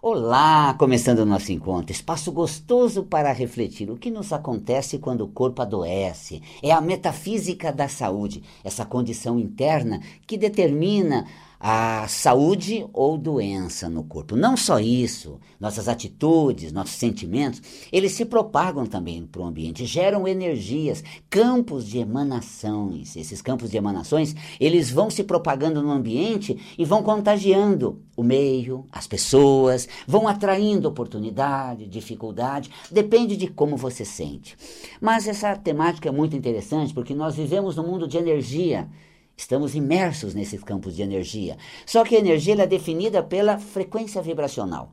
Olá, começando o nosso encontro, espaço gostoso para refletir o que nos acontece quando o corpo adoece. É a metafísica da saúde, essa condição interna que determina a saúde ou doença no corpo. Não só isso, nossas atitudes, nossos sentimentos, eles se propagam também para o ambiente, geram energias, campos de emanações. Esses campos de emanações, eles vão se propagando no ambiente e vão contagiando o meio, as pessoas, vão atraindo oportunidade, dificuldade, depende de como você sente. Mas essa temática é muito interessante porque nós vivemos num mundo de energia Estamos imersos nesses campos de energia. Só que a energia é definida pela frequência vibracional.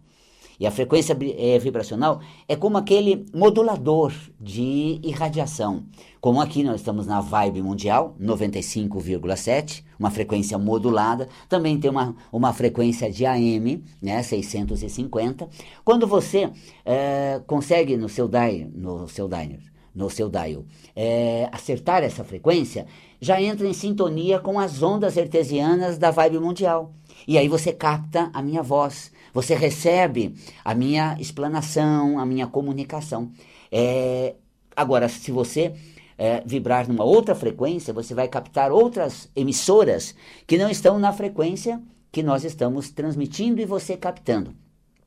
E a frequência é, vibracional é como aquele modulador de irradiação. Como aqui nós estamos na vibe mundial, 95,7, uma frequência modulada. Também tem uma, uma frequência de AM, né, 650. Quando você é, consegue no seu, dial, no seu diner, no seu dial, é, acertar essa frequência, já entra em sintonia com as ondas artesianas da vibe mundial. E aí você capta a minha voz, você recebe a minha explanação, a minha comunicação. É, agora, se você é, vibrar numa outra frequência, você vai captar outras emissoras que não estão na frequência que nós estamos transmitindo e você captando.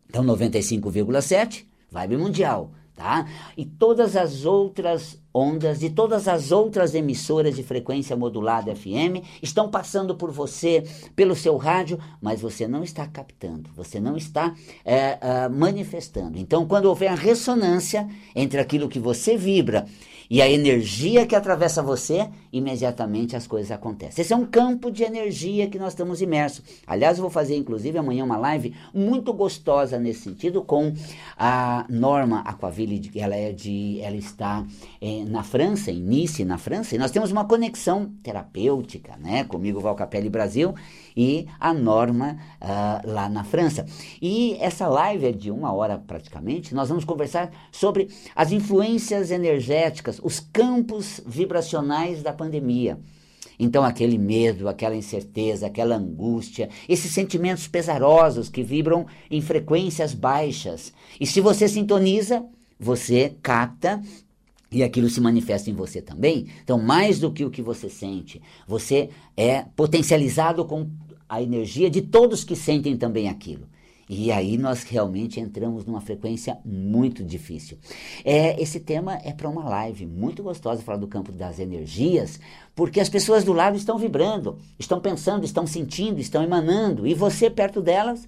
Então, 95,7, vibe mundial tá? E todas as outras ondas e todas as outras emissoras de frequência modulada FM estão passando por você, pelo seu rádio, mas você não está captando, você não está é, é, manifestando. Então, quando houver a ressonância entre aquilo que você vibra e a energia que atravessa você, imediatamente as coisas acontecem. Esse é um campo de energia que nós estamos imersos. Aliás, eu vou fazer inclusive amanhã uma live muito gostosa nesse sentido com a Norma Aquaville, ela é de, ela está na França, em Nice, na França, e nós temos uma conexão terapêutica, né, comigo Val Capelli Brasil e a Norma uh, lá na França. E essa live é de uma hora praticamente. Nós vamos conversar sobre as influências energéticas, os campos vibracionais da pandemia. Então, aquele medo, aquela incerteza, aquela angústia, esses sentimentos pesarosos que vibram em frequências baixas. E se você sintoniza, você capta e aquilo se manifesta em você também. Então, mais do que o que você sente, você é potencializado com a energia de todos que sentem também aquilo. E aí nós realmente entramos numa frequência muito difícil. É, esse tema é para uma live muito gostosa falar do campo das energias, porque as pessoas do lado estão vibrando, estão pensando, estão sentindo, estão emanando, e você perto delas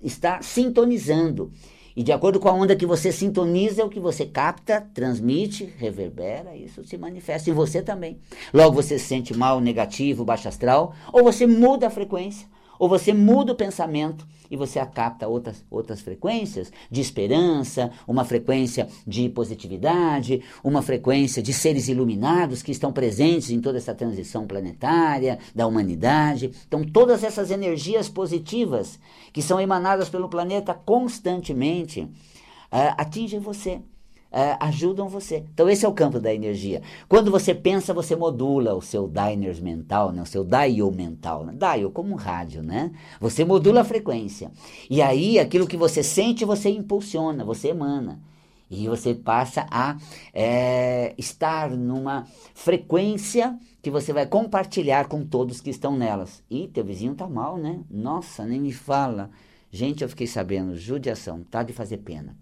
está sintonizando. E de acordo com a onda que você sintoniza, é o que você capta, transmite, reverbera, isso se manifesta em você também. Logo você se sente mal, negativo, baixo astral, ou você muda a frequência ou você muda o pensamento e você capta outras, outras frequências de esperança, uma frequência de positividade, uma frequência de seres iluminados que estão presentes em toda essa transição planetária da humanidade. Então, todas essas energias positivas que são emanadas pelo planeta constantemente uh, atingem você uh, ajudam você. Então, esse é o campo da energia. Quando você pensa, você modula o seu diners mental, né? o seu dial mental. Né? Dial, como um rádio, né? Você modula a frequência. E aí, aquilo que você sente, você impulsiona, você emana. E você passa a é, estar numa frequência que você vai compartilhar com todos que estão nelas. E teu vizinho tá mal, né? Nossa, nem me fala. Gente, eu fiquei sabendo, judiação, tá de fazer pena.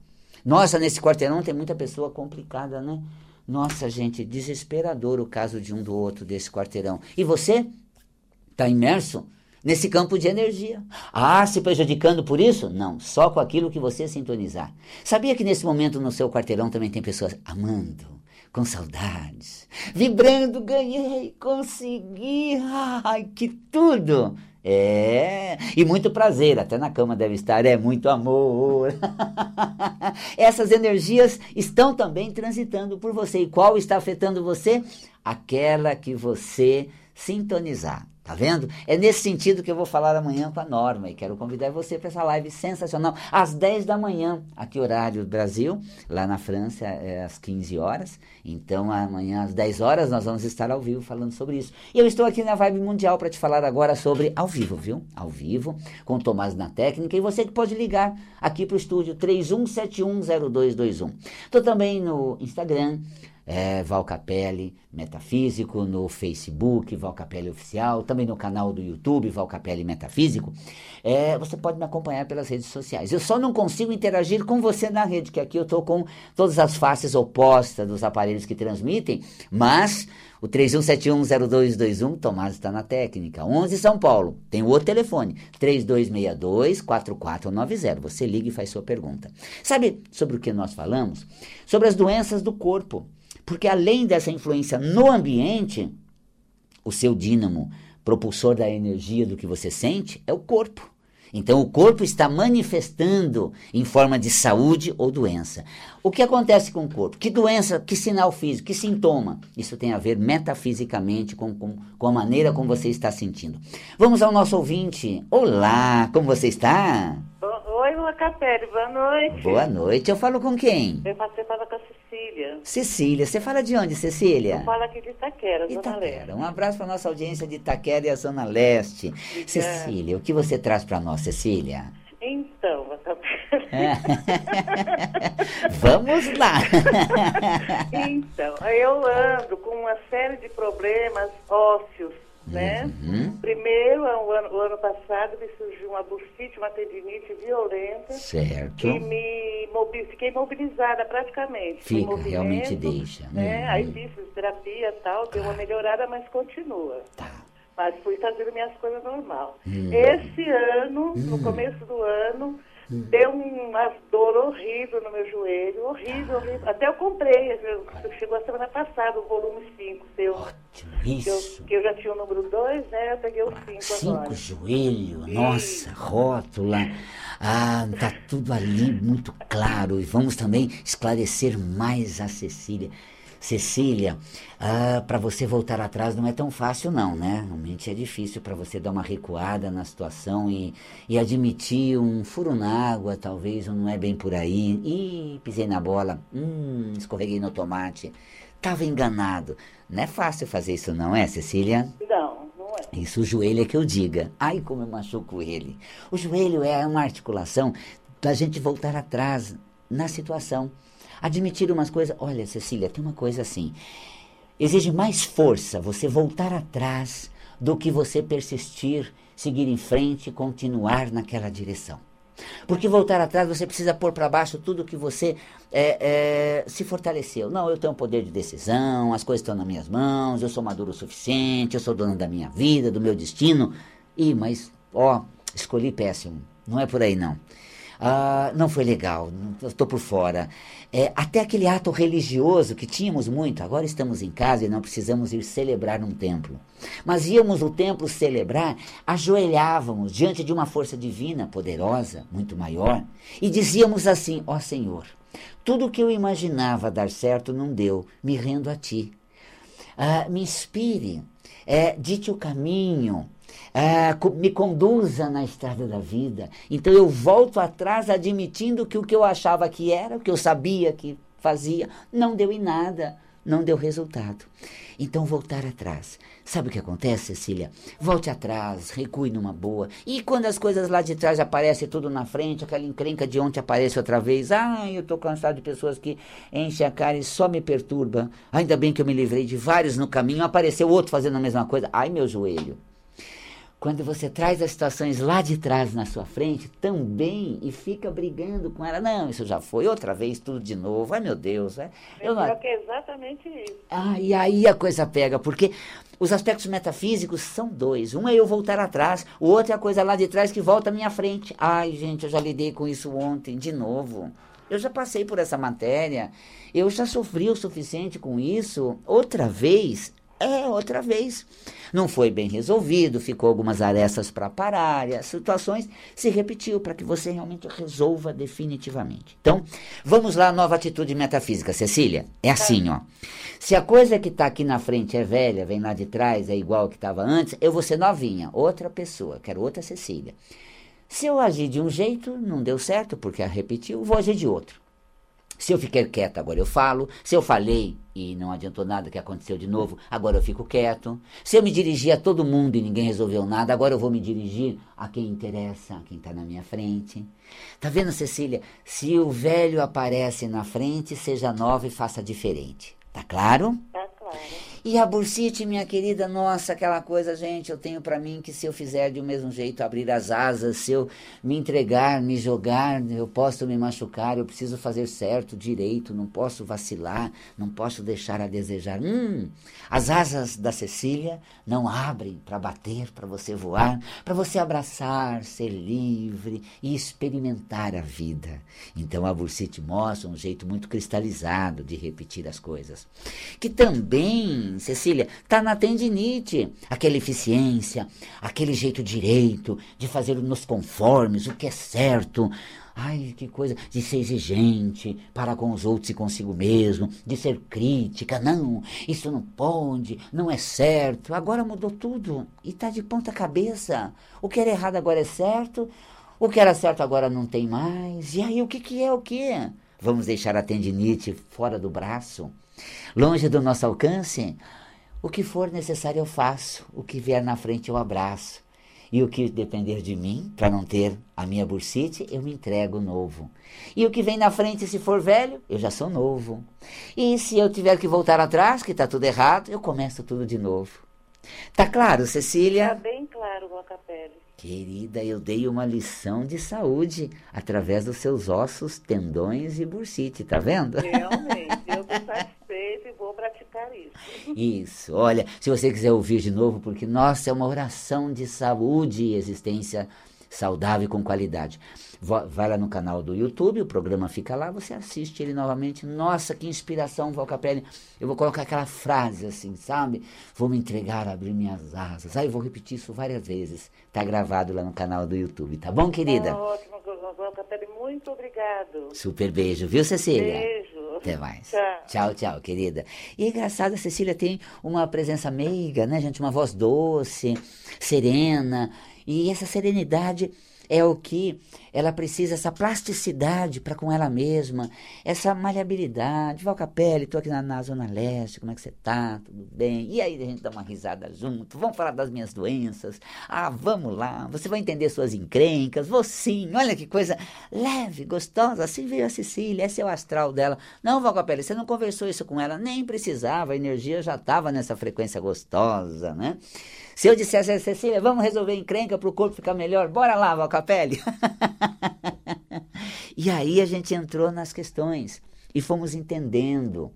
Nossa, nesse quarteirão tem muita pessoa complicada, né? Nossa, gente, desesperador o caso de um do outro desse quarteirão. E você está imerso nesse campo de energia. Ah, se prejudicando por isso? Não, só com aquilo que você sintonizar. Sabia que nesse momento no seu quarteirão também tem pessoas amando, com saudades, vibrando, ganhei, consegui, ai, que tudo! É, e muito prazer, até na cama deve estar, é muito amor. Essas energias estão também transitando por você. E qual está afetando você? Aquela que você sintonizar Tá vendo? É nesse sentido que eu vou falar amanhã com a Norma e quero convidar você para essa live sensacional, às 10 da manhã, aqui horário do Brasil, lá na França é às 15 horas. Então amanhã às 10 horas nós vamos estar ao vivo falando sobre isso. E eu estou aqui na Vibe Mundial para te falar agora sobre ao vivo, viu? Ao vivo, com o Tomás na técnica e você que pode ligar aqui para o estúdio 31710221. Estou também no Instagram, é, Val Capelli Metafísico, no Facebook, Val Capelli Oficial, também no canal do YouTube, Val Capelli Metafísico. É, você pode me acompanhar pelas redes sociais. Eu só não consigo interagir com você na rede, que aqui eu estou com todas as faces opostas dos aparelhos que transmitem, mas o 31710221, Tomás está na técnica. 11 São Paulo, tem o outro telefone, 3262-4490. Você liga e faz sua pergunta. Sabe sobre o que nós falamos? Sobre as doenças do corpo. Porque além dessa influência no ambiente, o seu dínamo, propulsor da energia do que você sente, é o corpo. Então, o corpo está manifestando em forma de saúde ou doença. O que acontece com o corpo? Que doença, que sinal físico, que sintoma? Isso tem a ver metafisicamente com, com, com a maneira como você está sentindo. Vamos ao nosso ouvinte. Olá, como você está? Oi, Lacapelli, boa noite. Boa noite. Eu falo com quem? Eu passei com a Cecília. Cecília. Você fala de onde, Cecília? Eu falo aqui de Itaquera, Zona Itaquera. Leste. Um abraço para nossa audiência de Itaquera e a Zona Leste. Cecília, o que você traz para nós, Cecília? Então, Lacapelli. É. Vamos lá. então, eu ando com uma série de problemas ósseos, né? Uhum. O ano, passado, me surgiu uma bursite, uma tendinite violenta. Certo. Que me mobi- fiquei mobilizada praticamente. Fica, realmente deixa. Né? Uhum. Aí fiz terapia e tal, deu uma melhorada, mas continua. Tá. Mas fui fazendo minhas coisas normal. Hum. Esse ano, no começo do ano, Hum. deu uma dor horrível no meu joelho, horrível, horrível. Até eu comprei, eu- chegou a semana passada o volume 5 seu. Ótimo, Que eu, isso. que eu já tinha o número 2, né? Eu peguei o 5 Cinco agora. joelho, nossa, rótula. Ah, tá tudo ali muito claro. E vamos também esclarecer mais a Cecília. Cecília, ah, para você voltar atrás não é tão fácil não, né? Realmente é difícil para você dar uma recuada na situação e, e admitir um furo na água, talvez, ou não é bem por aí. Ih, pisei na bola, hum, escorreguei no tomate. Tava enganado. Não é fácil fazer isso não é, Cecília? Não, não é. Isso o joelho é que eu diga. Ai, como eu machuco ele. O joelho é uma articulação da gente voltar atrás na situação. Admitir umas coisas. Olha, Cecília, tem uma coisa assim. Exige mais força você voltar atrás do que você persistir, seguir em frente e continuar naquela direção. Porque voltar atrás você precisa pôr para baixo tudo que você é, é, se fortaleceu. Não, eu tenho um poder de decisão, as coisas estão nas minhas mãos, eu sou maduro o suficiente, eu sou dono da minha vida, do meu destino. Ih, mas, ó, escolhi péssimo. Não é por aí não. Ah, não foi legal, estou por fora. É, até aquele ato religioso que tínhamos muito, agora estamos em casa e não precisamos ir celebrar num templo. Mas íamos no templo celebrar, ajoelhávamos diante de uma força divina, poderosa, muito maior, e dizíamos assim: Ó Senhor, tudo o que eu imaginava dar certo não deu, me rendo a Ti. Ah, me inspire, é, dite o caminho, ah, co- me conduza na estrada da vida. Então eu volto atrás admitindo que o que eu achava que era, o que eu sabia que fazia, não deu em nada, não deu resultado. Então voltar atrás. Sabe o que acontece, Cecília? Volte atrás, recue numa boa. E quando as coisas lá de trás aparecem tudo na frente, aquela encrenca de ontem aparece outra vez. Ai, eu tô cansado de pessoas que enchem a cara e só me perturba. Ainda bem que eu me livrei de vários no caminho, apareceu outro fazendo a mesma coisa. Ai, meu joelho. Quando você traz as situações lá de trás na sua frente, também, e fica brigando com ela. Não, isso já foi outra vez, tudo de novo. Ai, meu Deus. É, eu não, que é exatamente isso. ah, e aí a coisa pega, porque os aspectos metafísicos são dois. Um é eu voltar atrás, o outro é a coisa lá de trás que volta à minha frente. Ai, gente, eu já lidei com isso ontem, de novo. Eu já passei por essa matéria, eu já sofri o suficiente com isso. Outra vez, É, outra vez. Não foi bem resolvido, ficou algumas arestas para parar, e as situações se repetiu para que você realmente resolva definitivamente. Então, vamos lá, nova atitude metafísica, Cecília. É assim, ó. Se a coisa que está aqui na frente é velha, vem lá de trás, é igual que estava antes, eu vou ser novinha, outra pessoa, quero outra Cecília. Se eu agir de um jeito, não deu certo, porque a repetiu, vou agir de outro. Se eu fiquei quieto, agora eu falo. Se eu falei e não adiantou nada que aconteceu de novo, agora eu fico quieto. Se eu me dirigi a todo mundo e ninguém resolveu nada, agora eu vou me dirigir a quem interessa, a quem está na minha frente. Tá vendo, Cecília? Se o velho aparece na frente, seja nova e faça diferente. Tá claro? Tá claro. E a bursite, minha querida, nossa, aquela coisa, gente, eu tenho para mim que se eu fizer de um mesmo jeito, abrir as asas, se eu me entregar, me jogar, eu posso me machucar, eu preciso fazer certo, direito, não posso vacilar, não posso deixar a desejar. Hum, as asas da Cecília não abrem para bater, para você voar, para você abraçar, ser livre e experimentar a vida. Então a bursite mostra um jeito muito cristalizado de repetir as coisas. Que também Cecília, está na tendinite. Aquela eficiência, aquele jeito direito de fazer nos conformes, o que é certo. Ai, que coisa de ser exigente para com os outros e consigo mesmo, de ser crítica. Não, isso não pode, não é certo. Agora mudou tudo e está de ponta cabeça. O que era errado agora é certo, o que era certo agora não tem mais. E aí, o que, que é o que? Vamos deixar a tendinite fora do braço? Longe do nosso alcance, o que for necessário eu faço, o que vier na frente eu abraço. E o que depender de mim, para não ter a minha bursite, eu me entrego novo. E o que vem na frente, se for velho, eu já sou novo. E se eu tiver que voltar atrás, que está tudo errado, eu começo tudo de novo. Tá claro, Cecília? Tá bem claro, Guacapelli. Querida, eu dei uma lição de saúde através dos seus ossos, tendões e bursite, tá vendo? Realmente, eu tô isso. Isso, olha, se você quiser ouvir de novo, porque nossa, é uma oração de saúde e existência saudável e com qualidade. Vai lá no canal do YouTube, o programa fica lá, você assiste ele novamente. Nossa, que inspiração, Val Capelli. Eu vou colocar aquela frase assim, sabe? Vou me entregar, abrir minhas asas. Aí eu vou repetir isso várias vezes. Tá gravado lá no canal do YouTube, tá bom, querida? Tá ótimo, Val Capelli, muito obrigado. Super beijo, viu, Cecília? Beijo. Até mais. Tchau. Tchau, tchau, querida. E é engraçado, a Cecília tem uma presença meiga, né, gente? Uma voz doce, serena. E essa serenidade é o que ela precisa, essa plasticidade para com ela mesma, essa maleabilidade. Valcapelli, estou aqui na, na, Zona Leste, como é que você tá? Tudo bem? E aí a gente dá uma risada junto, vamos falar das minhas doenças. Ah, vamos lá, você vai entender suas encrencas, vou sim, olha que coisa leve, gostosa. Assim veio a Cecília, esse é o astral dela. Não, Valcapelli, você não conversou isso com ela, nem precisava, a energia já estava nessa frequência gostosa, né? Se eu dissesse a Cecília, vamos resolver encrenca para o corpo ficar melhor, bora lá, Valcapelli. e aí a gente entrou nas questões e fomos entendendo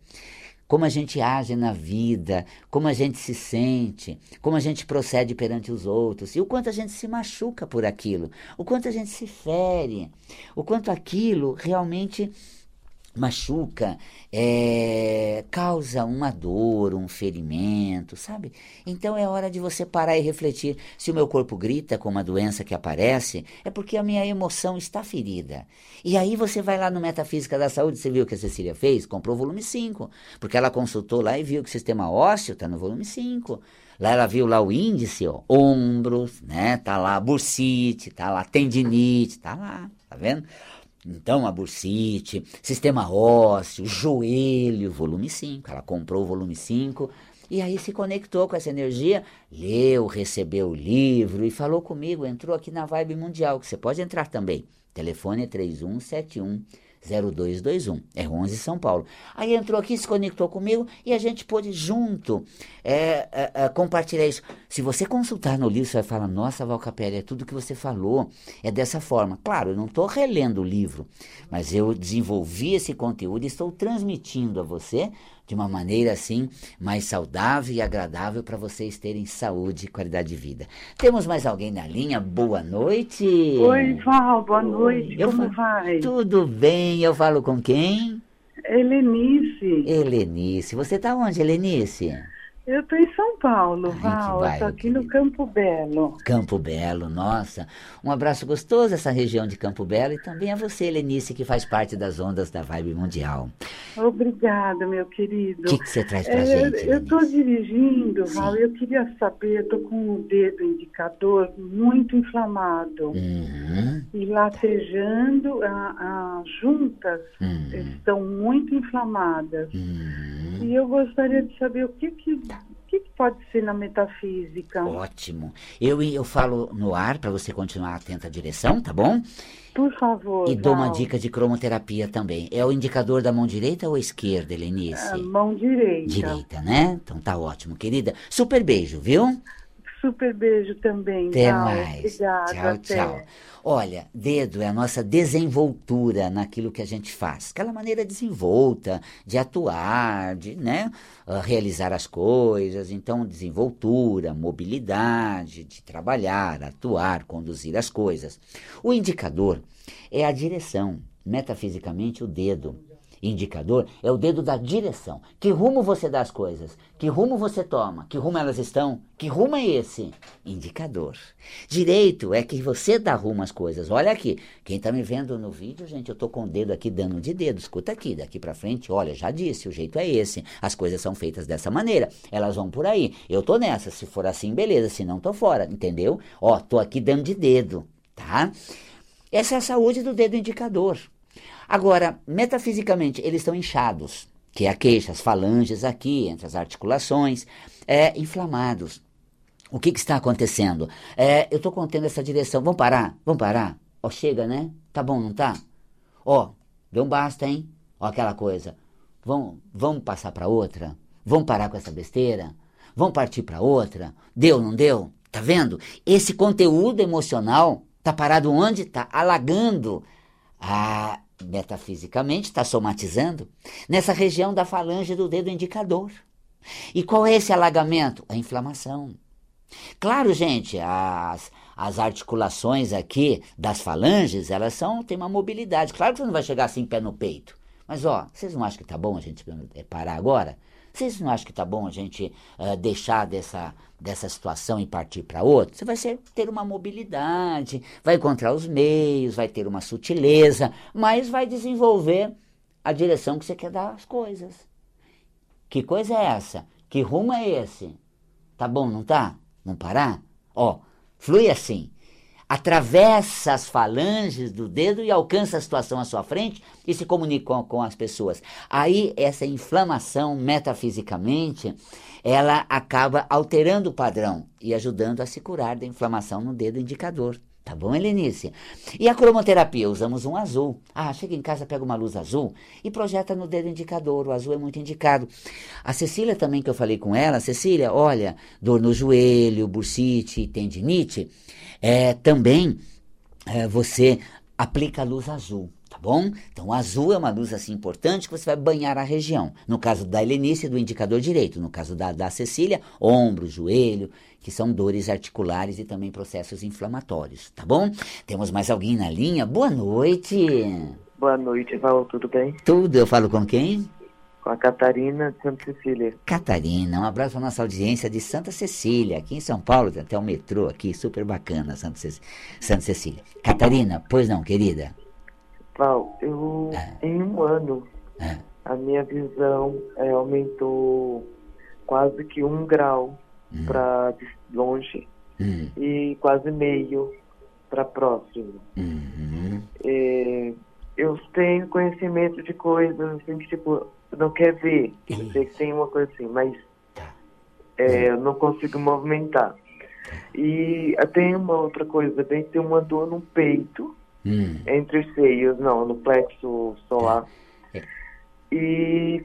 como a gente age na vida, como a gente se sente, como a gente procede perante os outros, e o quanto a gente se machuca por aquilo, o quanto a gente se fere, o quanto aquilo realmente machuca, é, causa uma dor, um ferimento, sabe? Então é hora de você parar e refletir. Se o meu corpo grita com uma doença que aparece, é porque a minha emoção está ferida. E aí você vai lá no Metafísica da Saúde, você viu o que a Cecília fez? Comprou o volume 5, porque ela consultou lá e viu que o sistema ósseo está no volume 5. Lá ela viu lá o índice, ó, ombros, né? Tá lá bursite, tá lá tendinite, tá lá, tá vendo? Então, a bursite, sistema ósseo, joelho, volume 5. Ela comprou o volume 5 e aí se conectou com essa energia, leu, recebeu o livro e falou comigo, entrou aqui na Vibe Mundial, que você pode entrar também. Telefone é 3171 0221, é 11 São Paulo. Aí entrou aqui, se conectou comigo e a gente pôde junto é, é, é, compartilhar isso. Se você consultar no livro, você vai falar, nossa, Valcapelli, é tudo que você falou, é dessa forma. Claro, eu não estou relendo o livro, mas eu desenvolvi esse conteúdo e estou transmitindo a você de uma maneira assim mais saudável e agradável para vocês terem saúde e qualidade de vida. Temos mais alguém na linha? Boa noite. Oi, Val, boa noite. Eu Como vai? Tudo bem? Eu falo com quem? Helenice, Helenice. Você está onde, Helenice? Eu estou em São Paulo, Val. Estou aqui no. Campo Belo. Campo Belo, nossa. Um abraço gostoso essa região de Campo Belo e também a você, Helenice, que faz parte das ondas da Vibe Mundial. Obrigada, meu querido. O que, que você traz pra É, gente, eu estou dirigindo, Sim. Val, eu queria saber, eu estou com o dedo indicador muito inflamado. Uhum, E latejando, a- as juntas uhum, estão muito inflamadas. uhum. E eu gostaria de saber o que, que, que, que pode ser na metafísica. Ótimo. Eu, eu falo no ar para você continuar atenta à direção, tá bom? Por favor. E dou uma dica de cromoterapia também. É o indicador da mão direita ou esquerda, Helenice? Ah, Mão direita. Direita, né? Então tá ótimo, querida. Super beijo, viu? Super beijo também. Até Val. mais. Obrigada. tchau, até. tchau. Olha, dedo é a nossa desenvoltura naquilo que a gente faz. Aquela maneira desenvolta de atuar, de né, ah, realizar as coisas. Então, desenvoltura, mobilidade, de trabalhar, atuar, conduzir as coisas. O indicador é a direção. Metafisicamente, o dedo. Indicador é o dedo da direção. Que rumo você dá as coisas? Que rumo você toma? Que rumo elas estão? Que rumo é esse? Indicador. Direito é que você dá rumo às coisas. Olha aqui, quem está me vendo no vídeo, gente, eu tô com o dedo aqui dando de dedo. Escuta aqui, daqui para frente, olha, já disse, o jeito é esse. As coisas são feitas dessa maneira. Elas vão por aí. Eu tô nessa. Se for assim, beleza. Se não, tô fora. Entendeu? Ó, tô aqui dando de dedo, tá? Essa é a saúde do dedo indicador. Agora, metafisicamente, eles estão inchados, que é a queixa, as falanges aqui, entre as articulações, é, inflamados. O que, que está acontecendo? É, eu estou contendo essa direção. Vamos parar? Vamos parar? Ó, chega, né? Tá bom, não tá? Ó, deu um basta, hein? Ó, aquela coisa. Vamos, vamos passar para outra? Vamos parar com essa besteira? Vamos partir para outra? Deu, não deu? Tá vendo? Esse conteúdo emocional tá parado onde? Tá alagando. Ah, metafisicamente está somatizando nessa região da falange do dedo indicador. E qual é esse alagamento? A inflamação. Claro, gente, as, as articulações aqui das falanges, elas são, uma mobilidade. Claro que você não vai chegar assim pé no peito. Mas, ó, vocês não acham que tá bom a gente parar agora? Vocês não acham que tá bom a gente eh, deixar dessa, dessa situação e partir para outra? Você vai ser, ter uma mobilidade, vai encontrar os meios, vai ter uma sutileza, mas vai desenvolver a direção que você quer dar às coisas. Que coisa é essa? Que rumo é esse? Tá bom, não tá? Não parar? Ó, flui assim. Atravessa as falanges do dedo e alcança a situação à sua frente e se comunica com, as pessoas. Aí, essa inflamação, metafisicamente, ela acaba alterando o padrão e ajudando a se curar da inflamação no dedo indicador. Tá bom, Helenice? E a cromoterapia? Usamos um azul. Ah, chega em casa, pega uma luz azul e projeta no dedo indicador. O azul é muito indicado. A Cecília também, que eu falei com ela, Cecília, olha, dor no joelho, bursite, tendinite, é, também é, você aplica a luz azul. Tá bom? Então, azul é uma luz assim importante que você vai banhar a região. No caso da Helenice, do indicador direito. No caso da, da Cecília, ombro, joelho, que são dores articulares e também processos inflamatórios, tá bom? Temos mais alguém na linha? Boa noite! Boa noite, Val, tudo bem? Tudo, eu falo com quem? Com a Catarina de Santa Cecília. Catarina, um abraço para nossa audiência de Santa Cecília, aqui em São Paulo, tem até o metrô aqui, super bacana, Santa, Ce Santa Cecília. Catarina, pois não, querida? Val, eu, É. em um ano, É. a minha visão é, aumentou quase que um grau Hum. para longe Hum, e quase meio para próximo. uhum, É, eu tenho conhecimento de coisas assim que, tipo, não quer ver. Eu sei que tem uma coisa assim, mas Tá. é, eu não consigo movimentar. E ah, tem uma outra coisa, bem tem uma dor no peito, hum, entre os seios, não, no plexo solar. É. E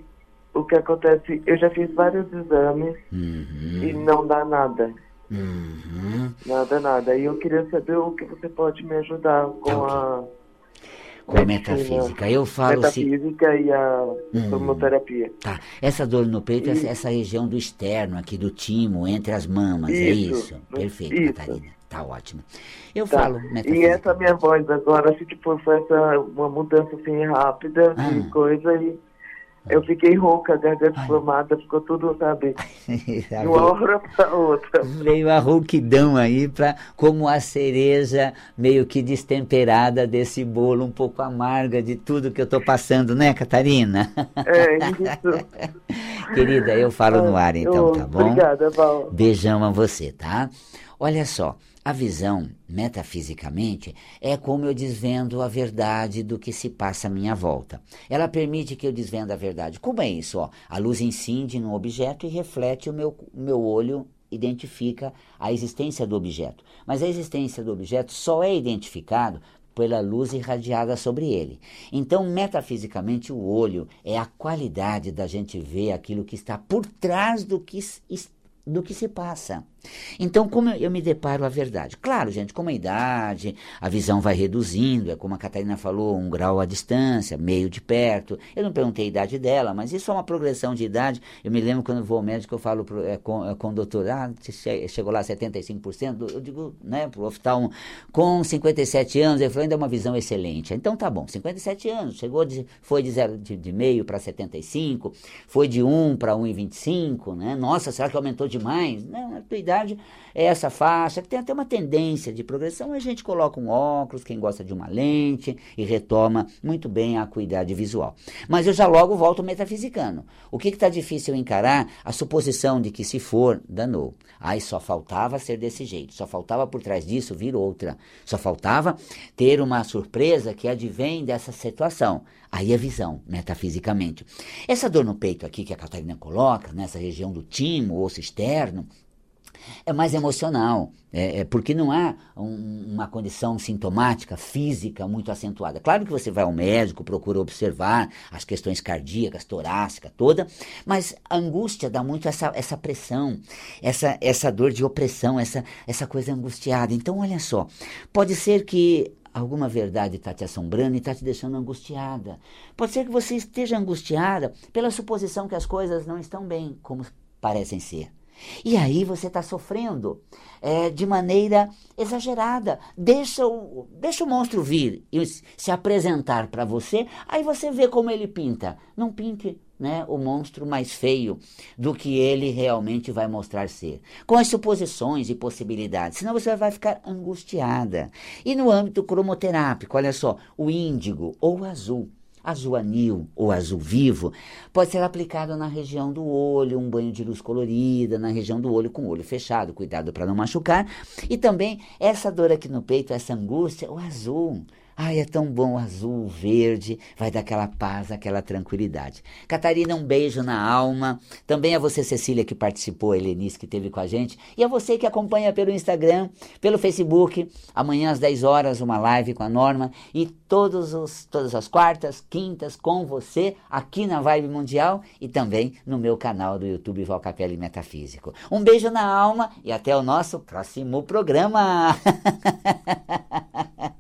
o que acontece, eu já fiz vários exames e uhum, não dá nada. uhum. Nada, nada. E eu queria saber o que você pode me ajudar com a Com a metafísica. Eu falo se. metafísica e a Hum. cromoterapia. Tá. Essa dor no peito é essa região do externo, aqui do timo, entre as mamas, é Isso. isso? Perfeito, Isso. Catarina. Tá ótimo. Eu Tá. falo E metafísica. essa minha voz agora, assim, tipo, foi essa, uma mudança assim rápida Ah. de coisa e Eu fiquei rouca, garganta inflamada, ficou tudo, sabe, de uma hora para outra. Veio a rouquidão aí, pra, como a cereja meio que destemperada desse bolo, um pouco amarga de tudo que eu estou passando, né, Catarina? É, isso. Querida, eu falo no ar então, Eu- tá bom? Obrigada, Val. Beijão a você, tá? Olha só, a visão, metafisicamente, é como eu desvendo a verdade do que se passa à minha volta. Ela permite que eu desvenda a verdade. Como é isso? Ó? A luz incide no objeto e reflete o meu, meu olho identifica a existência do objeto. Mas a existência do objeto só é identificado pela luz irradiada sobre ele. Então, metafisicamente, o olho é a qualidade da gente ver aquilo que está por trás do que, do que se passa. Então, como eu me deparo a verdade? Claro, gente, com a idade, a visão vai reduzindo, é como a Catarina falou, um grau à distância, meio de perto. Eu não perguntei a idade dela, mas isso é uma progressão de idade. Eu me lembro quando vou ao médico, eu falo pro, é, com, é, com o doutor, ah, chegou lá a 75%, eu digo, né, pro oftalmo, com 57 anos, ele falou, ainda é uma visão excelente. Então tá bom, 57 anos, chegou de, foi de, zero, de, de meio para 75, foi de 1 para 1,25, né? Nossa, será que aumentou demais? Não, a tua idade é essa faixa, que tem até uma tendência de progressão, a gente coloca um óculos, quem gosta de uma lente, e retoma muito bem a acuidade visual. Mas eu já logo volto metafisicando. O que está difícil encarar? A suposição de que se for, danou. Ai, só faltava ser desse jeito, só faltava por trás disso vir outra, só faltava ter uma surpresa que advém dessa situação. Aí a visão, metafisicamente. Essa dor no peito aqui que a Catarina coloca, nessa região do timo, osso externo, é mais emocional, é, é porque não há um- uma condição sintomática, física muito acentuada. Claro que você vai ao médico, procura observar as questões cardíacas, torácica, toda, mas a angústia dá muito essa, essa pressão, essa, essa dor de opressão, essa, essa coisa angustiada. Então, olha só, pode ser que alguma verdade está te assombrando e está te deixando angustiada. Pode ser que você esteja angustiada pela suposição que as coisas não estão bem como parecem ser. E aí você está sofrendo é, de maneira exagerada. Deixa o, deixa o monstro vir e se se apresentar para você, aí você vê como ele pinta. Não pinte né, o monstro mais feio do que ele realmente vai mostrar ser. Com as suposições e possibilidades, senão você vai ficar angustiada. E no âmbito cromoterápico, olha só, o índigo ou o azul azul anil ou azul vivo pode ser aplicado na região do olho, um banho de luz colorida na região do olho com o olho fechado, cuidado para não machucar. E também essa dor aqui no peito, essa angústia, o azul. Ai, é tão bom azul, verde, vai dar aquela paz, aquela tranquilidade. Catarina, um beijo na alma. Também a você, Cecília, que participou, Helenice, que esteve com a gente. E a você que acompanha pelo Instagram, pelo Facebook. Amanhã às 10 horas, uma live com a Norma. E todos os, todas as quartas, quintas, com você, aqui na Vibe Mundial e também no meu canal do YouTube Valcapelli Metafísico. Um beijo na alma e até o nosso próximo programa.